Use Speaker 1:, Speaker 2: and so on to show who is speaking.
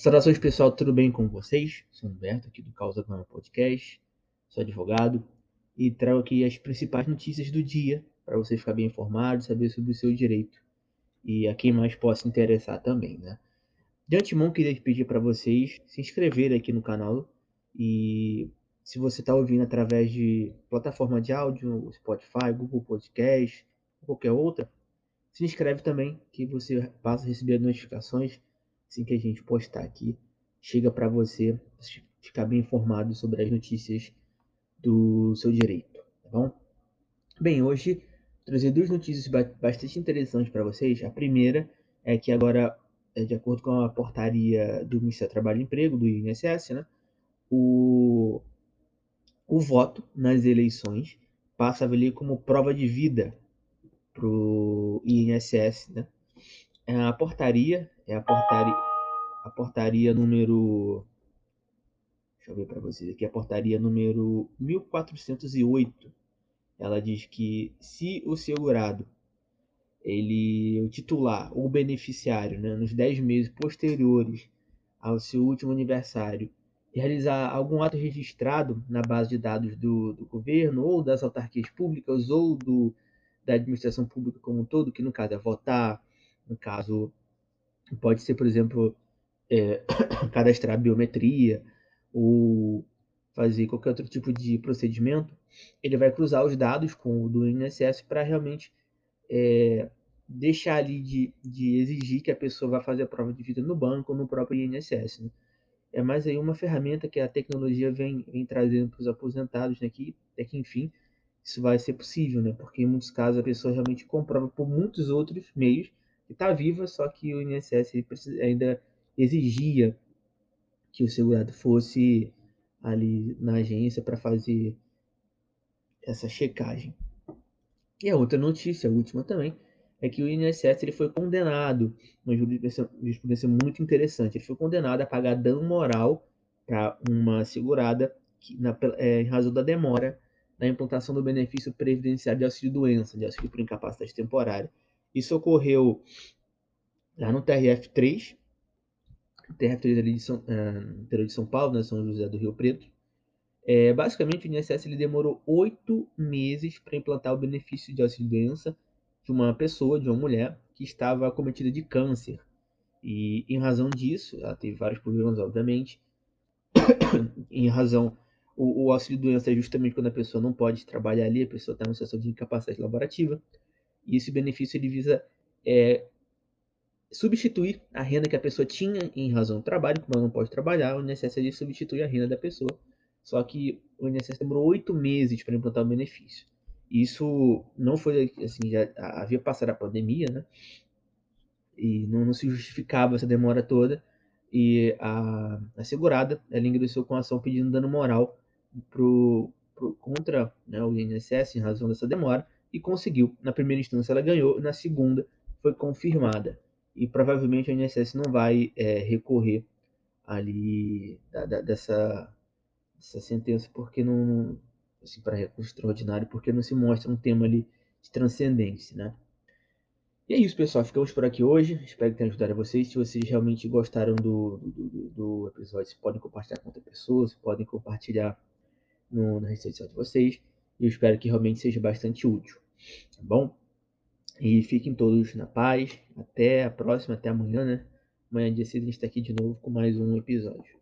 Speaker 1: Saudações pessoal, tudo bem com vocês? Sou Humberto aqui do Causa Gama Podcast, sou advogado e trago aqui as principais notícias do dia para você ficar bem informado, saber sobre o seu direito e a quem mais possa interessar também, né? De antemão, queria pedir para vocês se inscreverem aqui no canal e se você está ouvindo através de plataforma de áudio, Spotify, Google Podcast, qualquer outra, se inscreve também que você passa a receber notificações assim que a gente postar aqui, chega para você ficar bem informado sobre as notícias do seu direito, tá bom? Bem, hoje trazer duas notícias bastante interessantes para vocês. A primeira é que agora, é, de acordo com a portaria do Ministério do Trabalho e Emprego, do INSS, né, o, o voto nas eleições passa a valer como prova de vida para o INSS, né? É a portaria é a portaria, a portaria número. Deixa eu ver para vocês aqui. A portaria número 1408. Ela diz que se o segurado, ele, o titular ou beneficiário, né, nos 10 meses posteriores ao seu último aniversário, realizar algum ato registrado na base de dados do, do governo ou das autarquias públicas ou do, da administração pública como um todo, que no caso é votar, no caso Pode ser, por exemplo, é, cadastrar biometria ou fazer qualquer outro tipo de procedimento. Ele vai cruzar os dados com o do INSS para realmente é, deixar ali de, de exigir que a pessoa vá fazer a prova de vida no banco ou no próprio INSS. Né? É mais aí uma ferramenta que a tecnologia vem, vem trazendo para os aposentados, né? que, até que enfim isso vai ser possível, né? porque em muitos casos a pessoa realmente comprova por muitos outros meios está viva, só que o INSS ainda exigia que o segurado fosse ali na agência para fazer essa checagem. E a outra notícia, a última também, é que o INSS ele foi condenado, uma jurisprudência muito interessante, ele foi condenado a pagar dano moral para uma segurada que, na, é, em razão da demora na implantação do benefício previdenciário de auxílio-doença, de auxílio por incapacidade temporária. Isso ocorreu lá no TRF3, TRF3 ali de São, uh, de São Paulo, né, São José do Rio Preto. É, basicamente, o INSS ele demorou oito meses para implantar o benefício de auxílio-doença de uma pessoa, de uma mulher, que estava acometida de câncer. E em razão disso, ela teve vários problemas, obviamente. em razão, o, o auxílio-doença é justamente quando a pessoa não pode trabalhar ali, a pessoa está em uma situação de incapacidade laborativa. E esse benefício ele visa é, substituir a renda que a pessoa tinha em razão do trabalho, como ela não pode trabalhar, o INSS ele substitui a renda da pessoa. Só que o INSS demorou oito meses para implantar o benefício. Isso não foi assim, já havia passado a pandemia, né? E não, não se justificava essa demora toda. E a, a segurada, ela ingressou com ação pedindo dano moral pro, pro, contra né, o INSS em razão dessa demora e conseguiu. Na primeira instância ela ganhou, na segunda foi confirmada. E provavelmente a INSS não vai é, recorrer ali da, da, dessa, dessa sentença porque não assim, para recurso extraordinário porque não se mostra um tema ali de transcendência, né? E é isso, pessoal. Ficamos por aqui hoje. Espero que tenha ajudado vocês. Se vocês realmente gostaram do, do, do episódio, vocês podem compartilhar com outras pessoas, podem compartilhar no, na rede social de vocês. E eu espero que realmente seja bastante útil. Tá bom? E fiquem todos na paz. Até a próxima, até amanhã, né? Amanhã, dia 6, a gente está aqui de novo com mais um episódio.